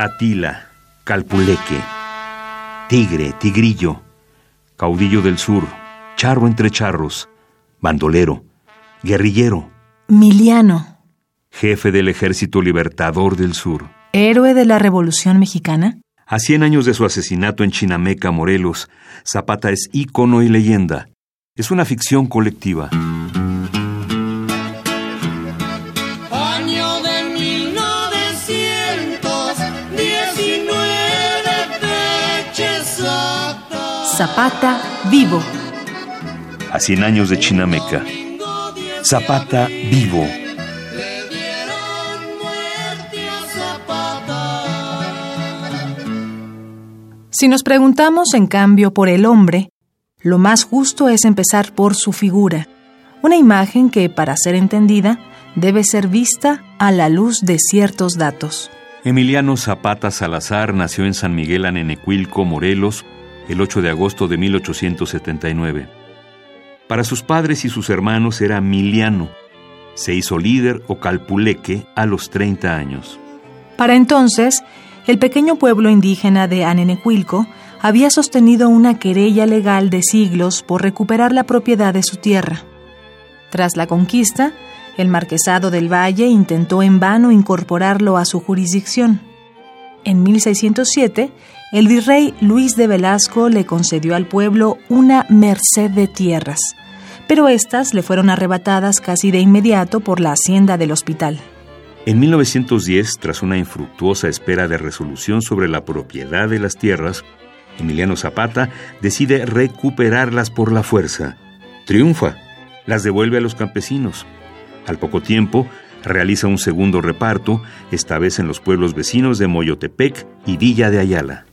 Atila, Calpuleque, Tigre, Tigrillo, Caudillo del Sur, Charro entre charros, Bandolero, Guerrillero, Miliano, Jefe del Ejército Libertador del Sur. Héroe de la Revolución Mexicana. A 100 años de su asesinato en Chinameca, Morelos, Zapata es ícono y leyenda. Es una ficción colectiva. Zapata vivo. A 100 años de Chinameca. Zapata vivo. Le dieron muerte a Zapata. Si nos preguntamos, en cambio, por el hombre, lo más justo es empezar por su figura, una imagen que, para ser entendida, debe ser vista a la luz de ciertos datos. Emiliano Zapata Salazar nació en San Miguel Anenecuilco, Morelos, el 8 de agosto de 1879. Para sus padres y sus hermanos era Miliano. Se hizo líder o calpuleque a los 30 años. Para entonces, el pequeño pueblo indígena de Anenecuilco había sostenido una querella legal de siglos por recuperar la propiedad de su tierra. Tras la conquista, el marquesado del Valle intentó en vano incorporarlo a su jurisdicción. En 1607, el virrey Luis de Velasco le concedió al pueblo una merced de tierras, pero éstas le fueron arrebatadas casi de inmediato por la hacienda del hospital. En 1910, tras una infructuosa espera de resolución sobre la propiedad de las tierras, Emiliano Zapata decide recuperarlas por la fuerza. Triunfa, las devuelve a los campesinos. Al poco tiempo, realiza un segundo reparto, esta vez en los pueblos vecinos de Moyotepec y Villa de Ayala.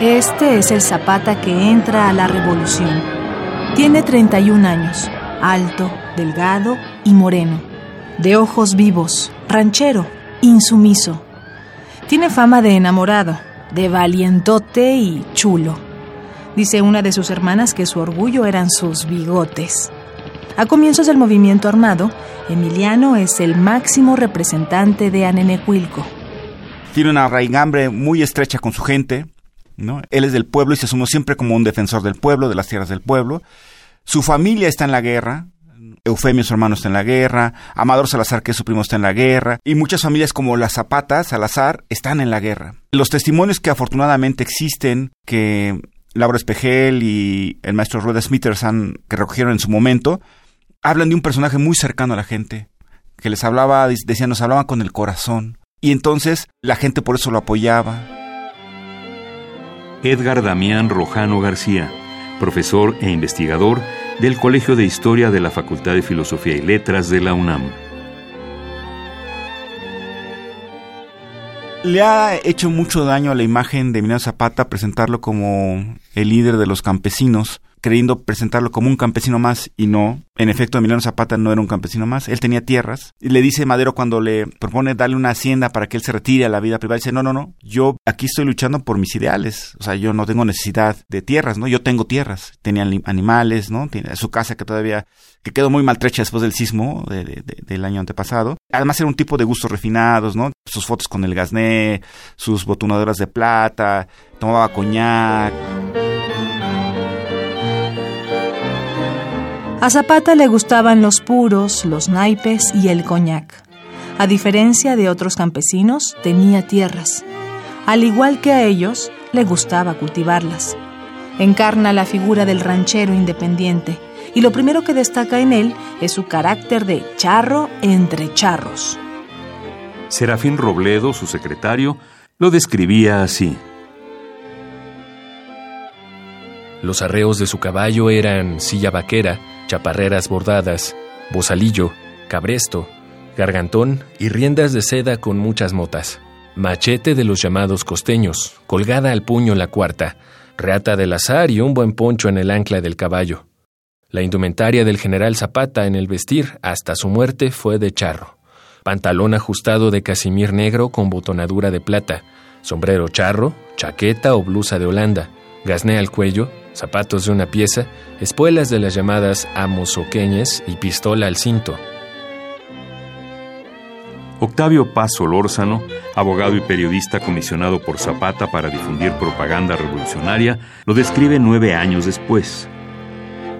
Este es el Zapata que entra a la revolución. Tiene 31 años, alto, delgado y moreno, de ojos vivos, ranchero, insumiso. Tiene fama de enamorado, de valientote y chulo. Dice una de sus hermanas que su orgullo eran sus bigotes. A comienzos del movimiento armado, Emiliano es el máximo representante de Anenecuilco. Tiene una raigambre muy estrecha con su gente, Él es del pueblo y se asumió siempre como un defensor del pueblo, de las tierras del pueblo. Su familia está en la guerra. Eufemio, su hermano, está en la guerra. Amador Salazar, que es su primo, está en la guerra. Y muchas familias como la Zapata, Salazar, están en la guerra. Los testimonios que afortunadamente existen, que Laura Espejel y el maestro Rueda Smithers han, que recogieron en su momento, hablan de un personaje muy cercano a la gente, que les hablaba, decían, nos hablaba con el corazón. Y entonces la gente por eso lo apoyaba. Edgar Damián Rojano García, profesor e investigador del Colegio de Historia de la Facultad de Filosofía y Letras de la UNAM. Le ha hecho mucho daño a la imagen de Emiliano Zapata presentarlo como el líder de los campesinos, creyendo presentarlo como un campesino más y no. En efecto, Emiliano Zapata no era un campesino más, él tenía tierras. Y le dice Madero cuando le propone darle una hacienda para que él se retire a la vida privada, dice, no, no, no, yo aquí estoy luchando por mis ideales, o sea, yo no tengo necesidad de tierras, ¿no? Yo tengo tierras, tenía animales, ¿no? Tiene su casa que todavía, que quedó muy maltrecha después del sismo de, de, de, del año antepasado. Además era un tipo de gustos refinados, ¿no? Sus fotos con el gasné, sus botonadoras de plata, tomaba coñac. A Zapata le gustaban los puros, los naipes y el coñac. A diferencia de otros campesinos, tenía tierras. Al igual que a ellos, le gustaba cultivarlas. Encarna la figura del ranchero independiente, y lo primero que destaca en él es su carácter de charro entre charros. Serafín Robledo, su secretario, lo describía así. Los arreos de su caballo eran silla vaquera, chaparreras bordadas, bozalillo, cabresto, gargantón y riendas de seda con muchas motas. Machete de los llamados costeños, colgada al puño la cuarta, reata del azar y un buen poncho en el ancla del caballo. La indumentaria del general Zapata en el vestir hasta su muerte fue de charro. Pantalón ajustado de casimir negro con botonadura de plata, sombrero charro, chaqueta o blusa de Holanda, gasné al cuello, zapatos de una pieza, espuelas de las llamadas amosoqueñes y pistola al cinto. Octavio Paz Solórzano, abogado y periodista comisionado por Zapata para difundir propaganda revolucionaria, lo describe nueve años después.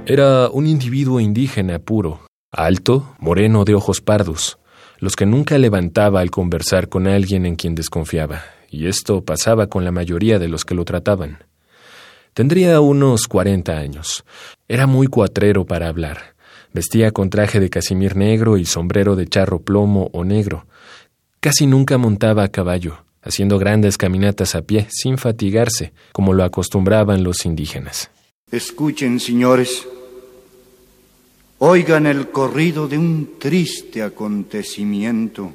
Era un individuo indígena puro, alto, moreno de ojos pardos, los que nunca levantaba al conversar con alguien en quien desconfiaba, y esto pasaba con la mayoría de los que lo trataban. Tendría unos cuarenta años. Era muy cuatrero para hablar. Vestía con traje de casimir negro y sombrero de charro plomo o negro. Casi nunca montaba a caballo, haciendo grandes caminatas a pie sin fatigarse, como lo acostumbraban los indígenas. Escuchen, señores. Oigan el corrido de un triste acontecimiento.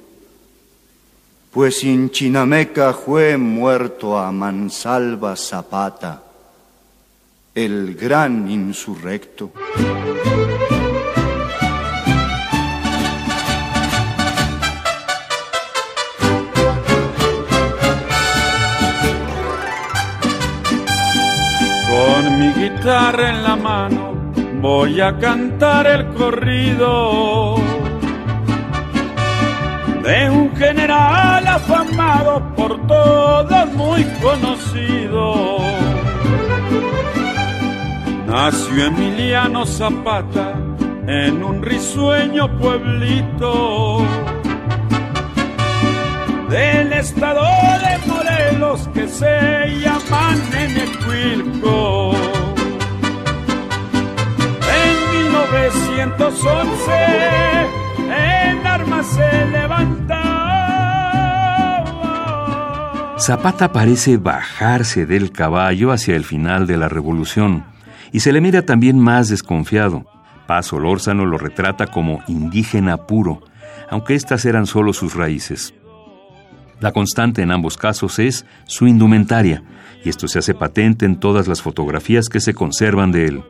Pues en Chinameca fue muerto a Mansalva Zapata el gran insurrecto. Con mi guitarra en la mano voy a cantar el corrido de un general afamado por todos muy conocido Nació Emiliano Zapata en un risueño pueblito del estado de Morelos que se llama Nenecuilco. En 1911 en armas se levantaba. Zapata parece bajarse del caballo hacia el final de la revolución y se le mira también más desconfiado. Paz Solórzano lo retrata como indígena puro, aunque estas eran solo sus raíces. La constante en ambos casos es su indumentaria, y esto se hace patente en todas las fotografías que se conservan de él.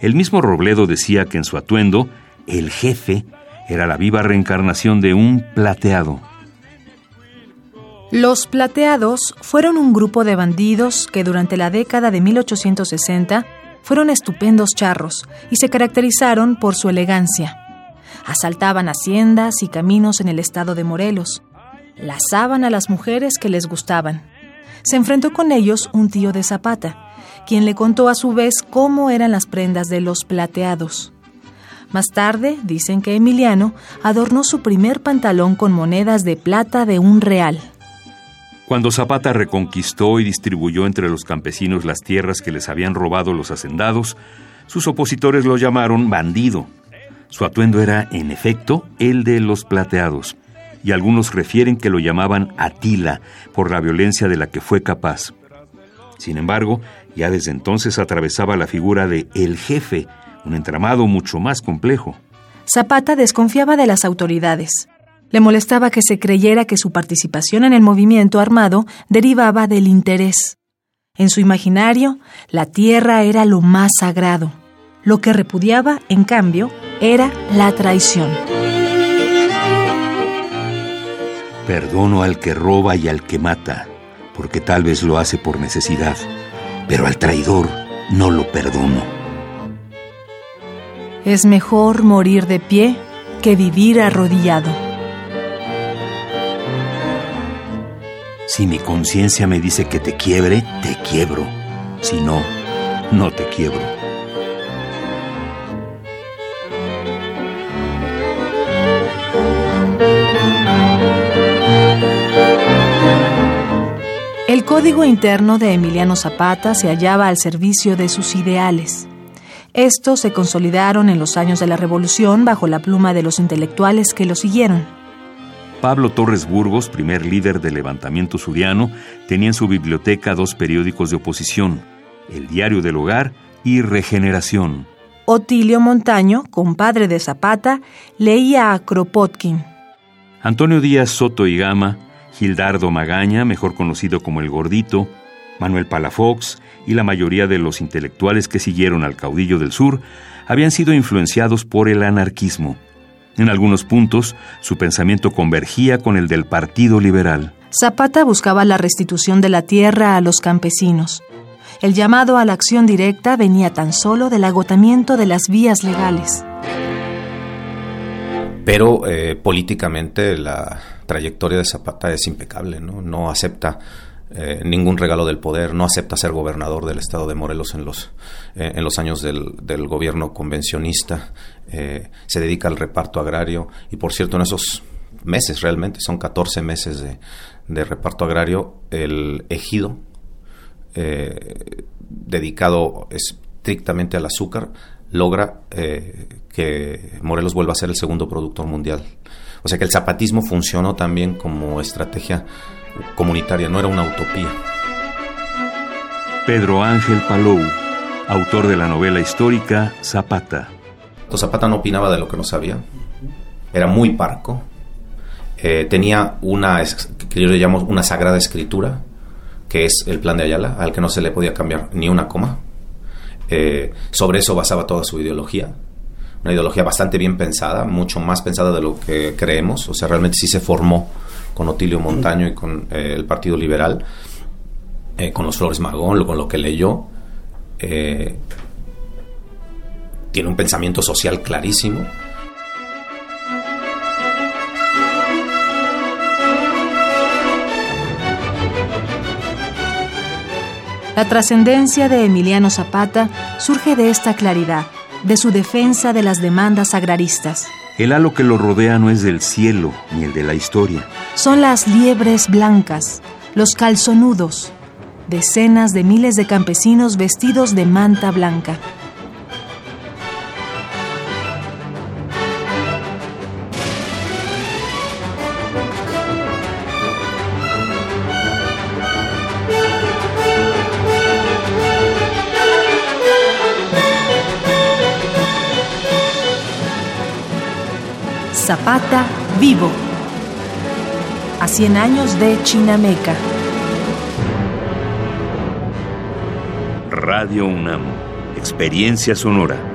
El mismo Robledo decía que en su atuendo, el jefe era la viva reencarnación de un plateado. Los plateados fueron un grupo de bandidos que durante la década de 1860 fueron estupendos charros y se caracterizaron por su elegancia. Asaltaban haciendas y caminos en el estado de Morelos. Lazaban a las mujeres que les gustaban. Se enfrentó con ellos un tío de Zapata, quien le contó a su vez cómo eran las prendas de los plateados. Más tarde, dicen que Emiliano adornó su primer pantalón con monedas de plata de un real. Cuando Zapata reconquistó y distribuyó entre los campesinos las tierras que les habían robado los hacendados, sus opositores lo llamaron bandido. Su atuendo era, en efecto, el de los plateados, y algunos refieren que lo llamaban Atila por la violencia de la que fue capaz. Sin embargo, ya desde entonces atravesaba la figura de el jefe, un entramado mucho más complejo. Zapata desconfiaba de las autoridades. Le molestaba que se creyera que su participación en el movimiento armado derivaba del interés. En su imaginario, la tierra era lo más sagrado. Lo que repudiaba, en cambio, era la traición. Perdono al que roba y al que mata, porque tal vez lo hace por necesidad, pero al traidor no lo perdono. Es mejor morir de pie que vivir arrodillado. Si mi conciencia me dice que te quiebre, te quiebro. Si no, no te quiebro. El código interno de Emiliano Zapata se hallaba al servicio de sus ideales. Estos se consolidaron en los años de la Revolución bajo la pluma de los intelectuales que lo siguieron. Pablo Torres Burgos, primer líder del levantamiento suriano, tenía en su biblioteca dos periódicos de oposición, El Diario del Hogar y Regeneración. Otilio Montaño, compadre de Zapata, leía a Kropotkin. Antonio Díaz Soto y Gama, Gildardo Magaña, mejor conocido como El Gordito, Manuel Palafox y la mayoría de los intelectuales que siguieron al caudillo del sur habían sido influenciados por el anarquismo. En algunos puntos, su pensamiento convergía con el del Partido Liberal. Zapata buscaba la restitución de la tierra a los campesinos El llamado a la acción directa venía tan solo del agotamiento de las vías legales. Pero eh, políticamente la trayectoria de Zapata es impecable, ¿no? No acepta eh, ningún regalo del poder, no acepta ser gobernador del estado de Morelos en los, eh, en los años del, del gobierno convencionista, se dedica al reparto agrario y por cierto en esos meses realmente, son 14 meses de, de reparto agrario, el ejido dedicado estrictamente al azúcar logra eh, que Morelos vuelva a ser el segundo productor mundial. O sea que el zapatismo funcionó también como estrategia comunitaria, no era una utopía. Pedro Ángel Palou, autor de la novela histórica Zapata. Zapata no opinaba de lo que no sabía, era muy parco, eh, tenía una, que yo le llamo una sagrada escritura, que es el plan de Ayala, al que no se le podía cambiar ni una coma. Eh, sobre eso basaba toda su ideología. Una ideología bastante bien pensada, mucho más pensada de lo que creemos. O sea, realmente sí se formó con Otilio Montaño y con eh, el Partido Liberal, eh, con los Flores Magón, con lo que leyó. tiene un pensamiento social clarísimo La trascendencia de Emiliano Zapata surge de esta claridad, de su defensa de las demandas agraristas. El halo que lo rodea no es del cielo ni el de la historia. Son las liebres blancas, los calzonudos, decenas de miles de campesinos vestidos de manta blanca. Zapata vivo. A 100 años de Chinameca. Radio UNAM. Experiencia sonora.